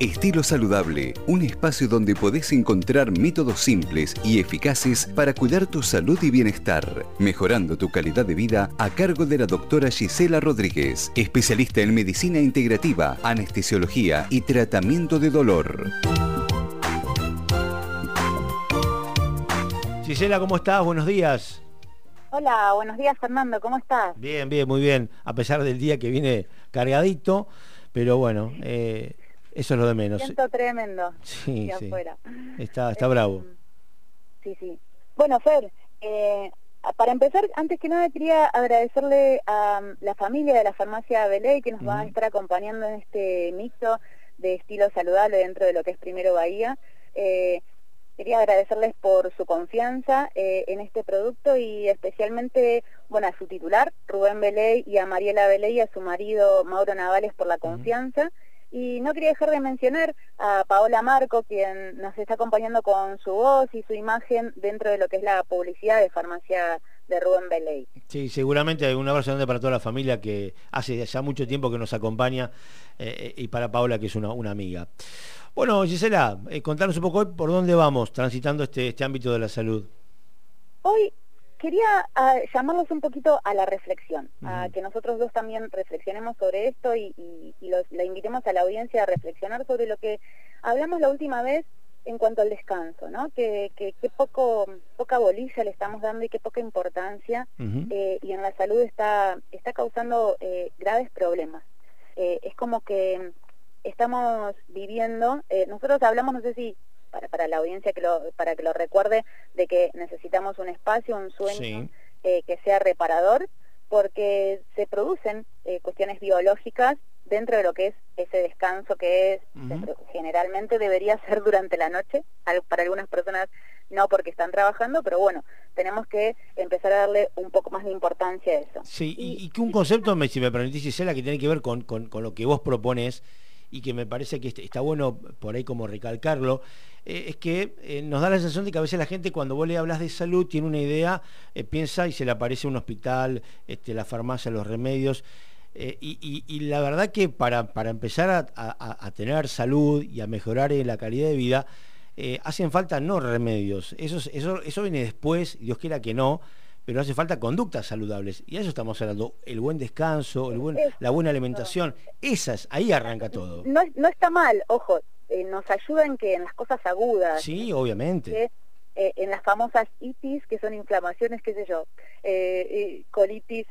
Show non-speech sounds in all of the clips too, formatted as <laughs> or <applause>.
Estilo Saludable, un espacio donde podés encontrar métodos simples y eficaces para cuidar tu salud y bienestar, mejorando tu calidad de vida a cargo de la doctora Gisela Rodríguez, especialista en medicina integrativa, anestesiología y tratamiento de dolor. Gisela, ¿cómo estás? Buenos días. Hola, buenos días Fernando, ¿cómo estás? Bien, bien, muy bien, a pesar del día que viene cargadito, pero bueno, eh, eso es lo de menos. Siento tremendo. Sí, sí. Está, está bravo. Em, sí, sí. Bueno, Fer, eh, para empezar, antes que nada quería agradecerle a um, la familia de la farmacia Belay que nos va a estar acompañando en este mixto de estilo saludable dentro de lo que es Primero Bahía. Eh, quería agradecerles por su confianza eh, en este producto y especialmente bueno, a su titular, Rubén Beley, y a Mariela Beley y a su marido Mauro Navales por la confianza. Y no quería dejar de mencionar a Paola Marco, quien nos está acompañando con su voz y su imagen dentro de lo que es la publicidad de farmacia de Rubén Beley. Sí, seguramente hay un abrazo grande para toda la familia que hace ya mucho tiempo que nos acompaña eh, y para Paola que es una, amiga. Bueno, Gisela, eh, contanos un poco hoy por dónde vamos transitando este, este ámbito de la salud. Hoy quería ah, llamarlos un poquito a la reflexión, a que nosotros dos también reflexionemos sobre esto y, la invitemos a la audiencia a reflexionar sobre lo que hablamos la última vez en cuanto al descanso, ¿no? Que, que, poco, poca bolilla le estamos dando y qué poca importancia eh, y en la salud está, está causando eh, graves problemas. Eh, es como que estamos viviendo, nosotros hablamos, no sé si para, para la audiencia que lo, para que lo recuerde de que necesitamos un espacio, un sueño eh, que sea reparador, porque se producen eh, cuestiones biológicas dentro de lo que es ese descanso que es generalmente debería ser durante la noche, para algunas personas no porque están trabajando, pero bueno, tenemos que empezar a darle un poco más de importancia a eso. Sí, y, que un concepto, si me permitís, Gisela, que tiene que ver con, con, con lo que vos propones, y que me parece que está bueno por ahí como recalcarlo, eh, es que eh, nos da la sensación de que a veces la gente cuando vos le hablas de salud tiene una idea, eh, piensa y se le aparece un hospital, este, la farmacia, los remedios. Y, la verdad que para, para empezar a, tener salud y a mejorar la calidad de vida, hacen falta no remedios. Eso, eso viene después, Dios quiera que no, pero hace falta conductas saludables. Y a eso estamos hablando, el buen descanso, el buen, la buena alimentación, esas, ahí arranca todo. No, no está mal, ojo, eh, nos ayuda en que en las cosas agudas. Sí, obviamente. Eh, en las famosas itis, que son inflamaciones, qué sé yo, eh, colitis,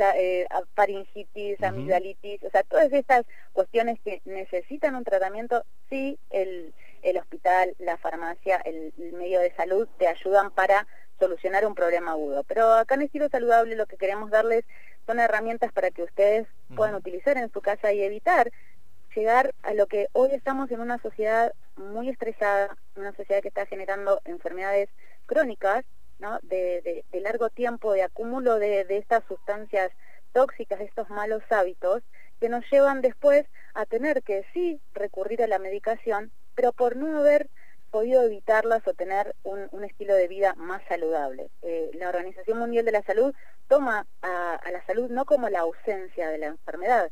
faringitis, amigdalitis, o sea, todas estas cuestiones que necesitan un tratamiento, sí, el, el hospital, la farmacia, el medio de salud te ayudan para solucionar un problema agudo. Pero acá en Estilo Saludable lo que queremos darles son herramientas para que ustedes puedan utilizar en su casa y evitar llegar a lo que hoy estamos en una sociedad muy estresada, una sociedad que está generando enfermedades crónicas, ¿no? de, largo tiempo, de acúmulo de, de estas sustancias tóxicas, de estos malos hábitos, que nos llevan después a tener que sí recurrir a la medicación, pero por no haber podido evitarlas o tener un, estilo de vida más saludable. Eh, la Organización Mundial de la Salud toma a, la salud no como la ausencia de la enfermedad,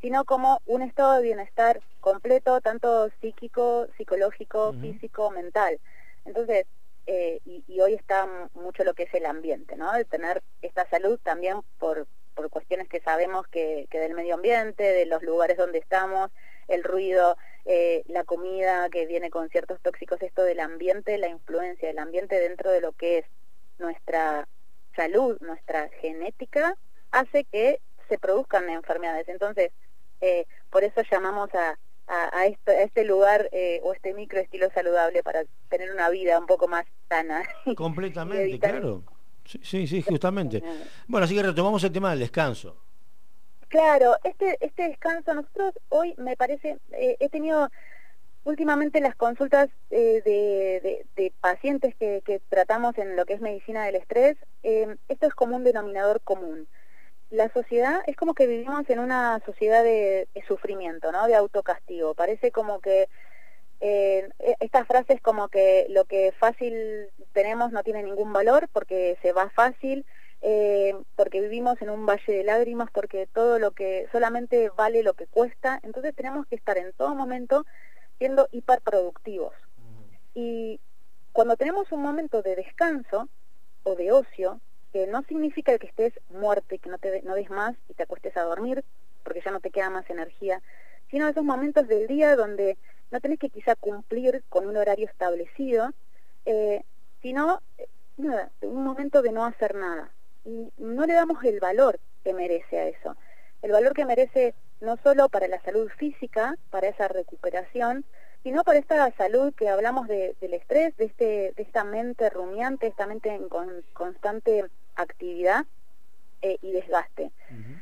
sino como un estado de bienestar completo, tanto psíquico, psicológico, físico, mental. Entonces, eh, y, hoy está mucho lo que es el ambiente, ¿no? El tener esta salud también por, por cuestiones que sabemos que, que del medio ambiente, de los lugares donde estamos, el ruido, eh, la comida que viene con ciertos tóxicos, esto del ambiente, la influencia del ambiente dentro de lo que es nuestra salud, nuestra genética, hace que se produzcan enfermedades. Entonces, eh, por eso llamamos a, a, este lugar eh, o este micro estilo saludable para tener una vida un poco más sana. <laughs> Completamente, claro. Sí, sí, justamente. Bueno, así que retomamos el tema del descanso. Claro, este, este descanso, nosotros hoy me parece, eh, he tenido últimamente las consultas eh, de, pacientes que, tratamos en lo que es medicina del estrés, eh, esto es como un denominador común. La sociedad es como que vivimos en una sociedad de, sufrimiento, ¿no? De autocastigo. Parece como que eh, e, estas frases como que lo que fácil tenemos no tiene ningún valor porque se va fácil, eh, porque vivimos en un valle de lágrimas, porque todo lo que solamente vale lo que cuesta, entonces tenemos que estar en todo momento siendo hiperproductivos. Y cuando tenemos un momento de descanso o de ocio, que no significa que estés muerto y que no, te, no des más y te acuestes a dormir, porque ya no te queda más energía, sino esos momentos del día donde no tenés que quizá cumplir con un horario establecido, eh, sino eh, un momento de no hacer nada. Y no le damos el valor que merece a eso. El valor que merece no solo para la salud física, para esa recuperación, sino para esta salud que hablamos de, del estrés, de, este, de esta mente rumiante, esta mente en constante actividad eh, y desgaste.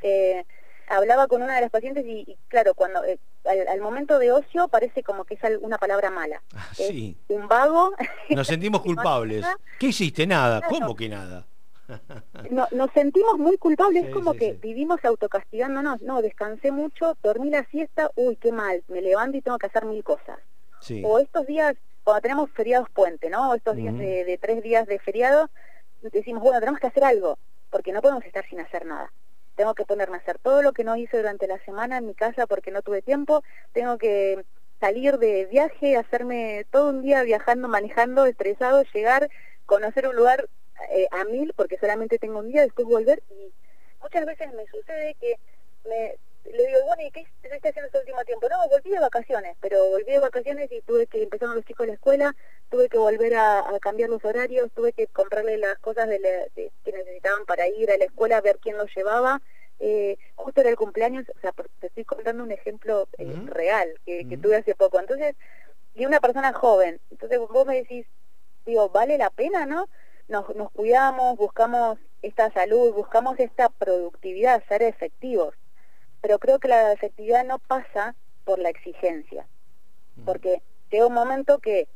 eh, hablaba con una de las pacientes y, claro, cuando eh, al, momento de ocio parece como que es una palabra mala. Ah, sí. un vago. Nos sentimos <laughs> culpables. ¿Qué hiciste? Nada. ¿Cómo que nada? <laughs> no, nos sentimos muy culpables, es como que vivimos autocastigándonos, no, descansé mucho, dormí la siesta, uy, qué mal, me levanto y tengo que hacer mil cosas. O estos días, cuando tenemos feriados puente, ¿no? Estos días de, tres días de feriado, decimos, bueno, tenemos que hacer algo, porque no podemos estar sin hacer nada. Tengo que ponerme a hacer todo lo que no hice durante la semana en mi casa porque no tuve tiempo, tengo que salir de viaje, hacerme todo un día viajando, manejando, estresado, llegar, conocer un lugar eh, a mil porque solamente tengo un día, después volver y muchas veces me sucede que me, le digo, bueno, ¿y qué estás haciendo este último tiempo? No, volví de vacaciones, pero volví de vacaciones y tuve que empezar los chicos a la escuela, tuve que volver a, cambiar los horarios, tuve que comprarle las cosas de, que necesitaban para ir a la escuela, ver quién los llevaba. Eh, justo era el cumpleaños, o sea, te estoy contando un ejemplo eh, real que, que tuve hace poco. Entonces, y una persona joven, entonces vos me decís, digo, ¿vale la pena, no? Nos, nos cuidamos, buscamos esta salud, buscamos esta productividad, ser efectivos. Pero creo que la efectividad no pasa por la exigencia, porque llega un momento que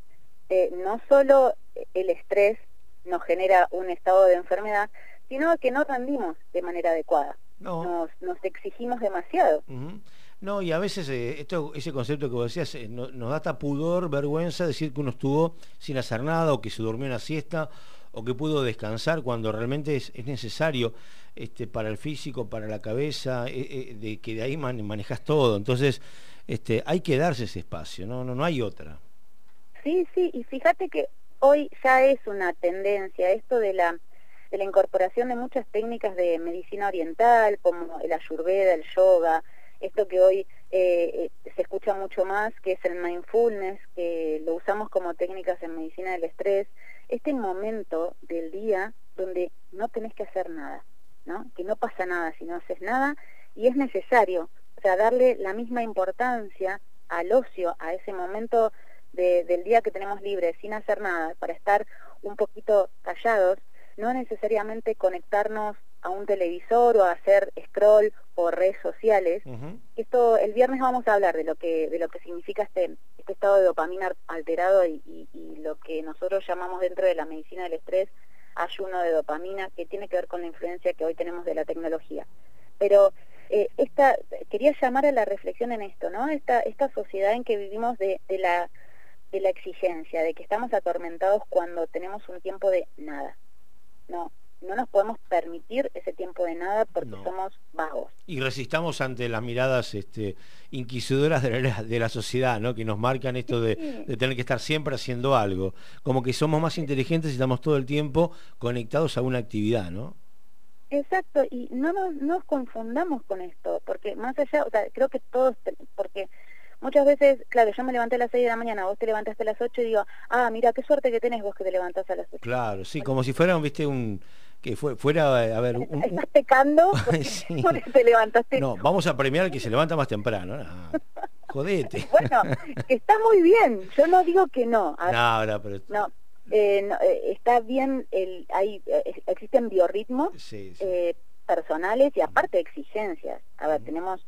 eh, no solo el estrés nos genera un estado de enfermedad, sino que no rendimos de manera adecuada. Nos, nos exigimos demasiado. No, y a veces eh, esto, ese concepto que vos decías eh, nos da hasta pudor, vergüenza decir que uno estuvo sin hacer nada o que se durmió una siesta o que pudo descansar cuando realmente es, necesario este, para el físico, para la cabeza, eh, eh, de que de ahí manejas todo. Entonces, este, hay que darse ese espacio, ¿no? No, no hay otra. Sí, sí, y fíjate que hoy ya es una tendencia esto de la, incorporación de muchas técnicas de medicina oriental, como el ayurveda, el yoga, esto que hoy eh, se escucha mucho más, que es el mindfulness, que lo usamos como técnicas en medicina del estrés, este momento del día donde no tenés que hacer nada, ¿no? Que no pasa nada si no haces nada y es necesario, o sea, darle la misma importancia al ocio, a ese momento del día que tenemos libre, sin hacer nada, para estar un poquito callados, no necesariamente conectarnos a un televisor o a hacer scroll o redes sociales. Esto el viernes vamos a hablar de lo que de lo que significa este este estado de dopamina alterado y, lo que nosotros llamamos dentro de la medicina del estrés ayuno de dopamina, que tiene que ver con la influencia que hoy tenemos de la tecnología. Pero eh, esta, quería llamar a la reflexión en esto, ¿no? Esta, esta sociedad en que vivimos de, de, la, de la exigencia, de que estamos atormentados cuando tenemos un tiempo de nada. No, no nos podemos permitir ese tiempo de nada porque somos vagos. Y resistamos ante las miradas este, inquisidoras de la, de la sociedad, ¿no? que nos marcan esto de, tener que estar siempre haciendo algo. Como que somos más inteligentes y estamos todo el tiempo conectados a una actividad, ¿no? Exacto, y no nos, nos confundamos con esto, porque más allá, o sea, creo que todos, porque muchas veces, claro, yo me levanté a las 6 de la mañana, vos te levantaste a las 8 y digo, ah, mira, qué suerte que tenés vos que te levantás a las 8. Claro, sí, como si fuera, viste, un que fue, fuera, a ver... Un, Estás pecando <laughs> <laughs> porque te levantaste. No, vamos a premiar al que se levanta más temprano. Jodete. <laughs> bueno, está muy bien, yo no digo que no. no, no, pero... No, eh, eh, está bien, el, hay, eh, existen biorritmos personales y aparte exigencias. A ver, tenemos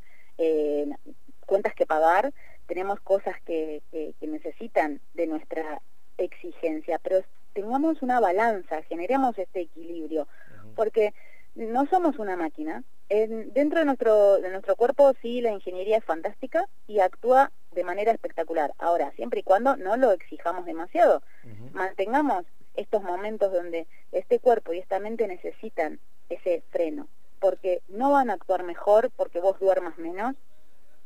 cuentas que pagar, tenemos cosas que, que, que necesitan de nuestra exigencia, pero tengamos una balanza, generemos este equilibrio, porque no somos una máquina. dentro de nuestro, de nuestro cuerpo sí la ingeniería es fantástica y actúa de manera espectacular. Ahora, siempre y cuando no lo exijamos demasiado, mantengamos estos momentos donde este cuerpo y esta mente necesitan ese freno, porque no van a actuar mejor porque vos duermas menos,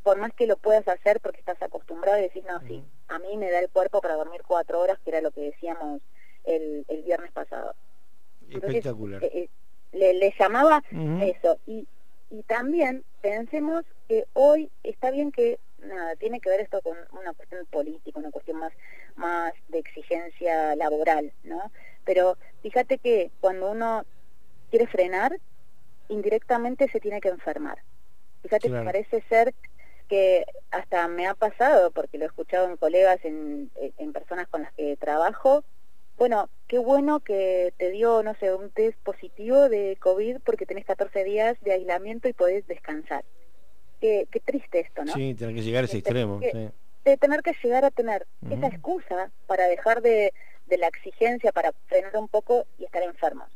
por más que lo puedas hacer porque estás acostumbrado y decís, no, sí, a mí me da el cuerpo para dormir cuatro horas, que era lo que decíamos el, viernes pasado. Espectacular. Eh, eh, le, llamaba eso. Y, y también pensemos que hoy está bien que nada, tiene que ver esto con una cuestión política, una cuestión más, más de exigencia laboral, ¿no? Pero fíjate que cuando uno quiere frenar, indirectamente se tiene que enfermar. Fíjate que parece ser que hasta me ha pasado, porque lo he escuchado en colegas, en, en personas con las que trabajo, bueno, qué bueno que te dio, no sé, un test positivo de COVID porque tenés 14 días de aislamiento y podés descansar. Qué, qué triste esto, ¿no? Sí, tener que llegar a ese extremo. De tener que llegar a tener esa excusa para dejar de, de, la exigencia, para frenar un poco y estar enfermos.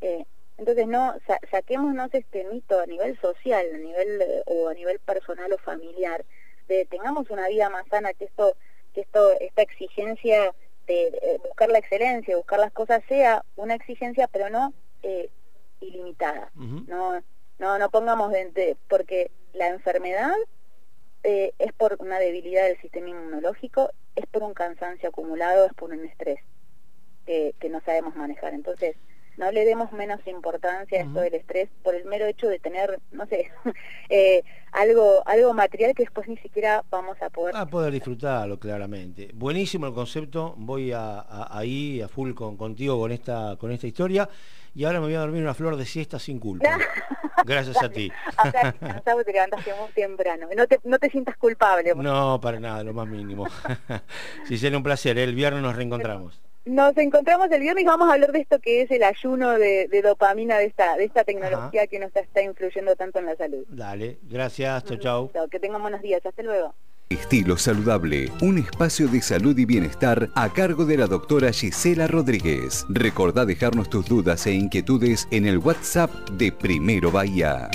eh, entonces, no saquémonos este mito a nivel social, a nivel eh, o a nivel personal o familiar, de tengamos una vida más sana, que esto, que esto, esta exigencia de, buscar la excelencia, buscar las cosas sea una exigencia, pero no eh, ilimitada. No, no, no pongamos de, porque la enfermedad eh, es por una debilidad del sistema inmunológico, es por un cansancio acumulado, es por un estrés que, que no sabemos manejar. Entonces, no le demos menos importancia a esto del estrés por el mero hecho de tener, no sé, <laughs> eh, algo, algo material que después ni siquiera vamos a poder... A poder disfrutarlo, claramente. Buenísimo el concepto, voy a, ahí a full con, contigo con esta, con esta historia y ahora me voy a dormir una flor de siesta sin culpa. <laughs> Gracias a ti. Acá te levantaste muy temprano. No te, no te sientas culpable. No, para nada, lo más mínimo. <laughs> si será un placer, ¿eh? el viernes nos reencontramos. Nos encontramos el viernes y vamos a hablar de esto que es el ayuno de, dopamina de esta, de esta tecnología que nos está influyendo tanto en la salud. Dale, gracias, chau chau. Que tengan buenos días, hasta luego. Estilo Saludable, un espacio de salud y bienestar a cargo de la doctora Gisela Rodríguez. Recordá dejarnos tus dudas e inquietudes en el WhatsApp de Primero Bahía.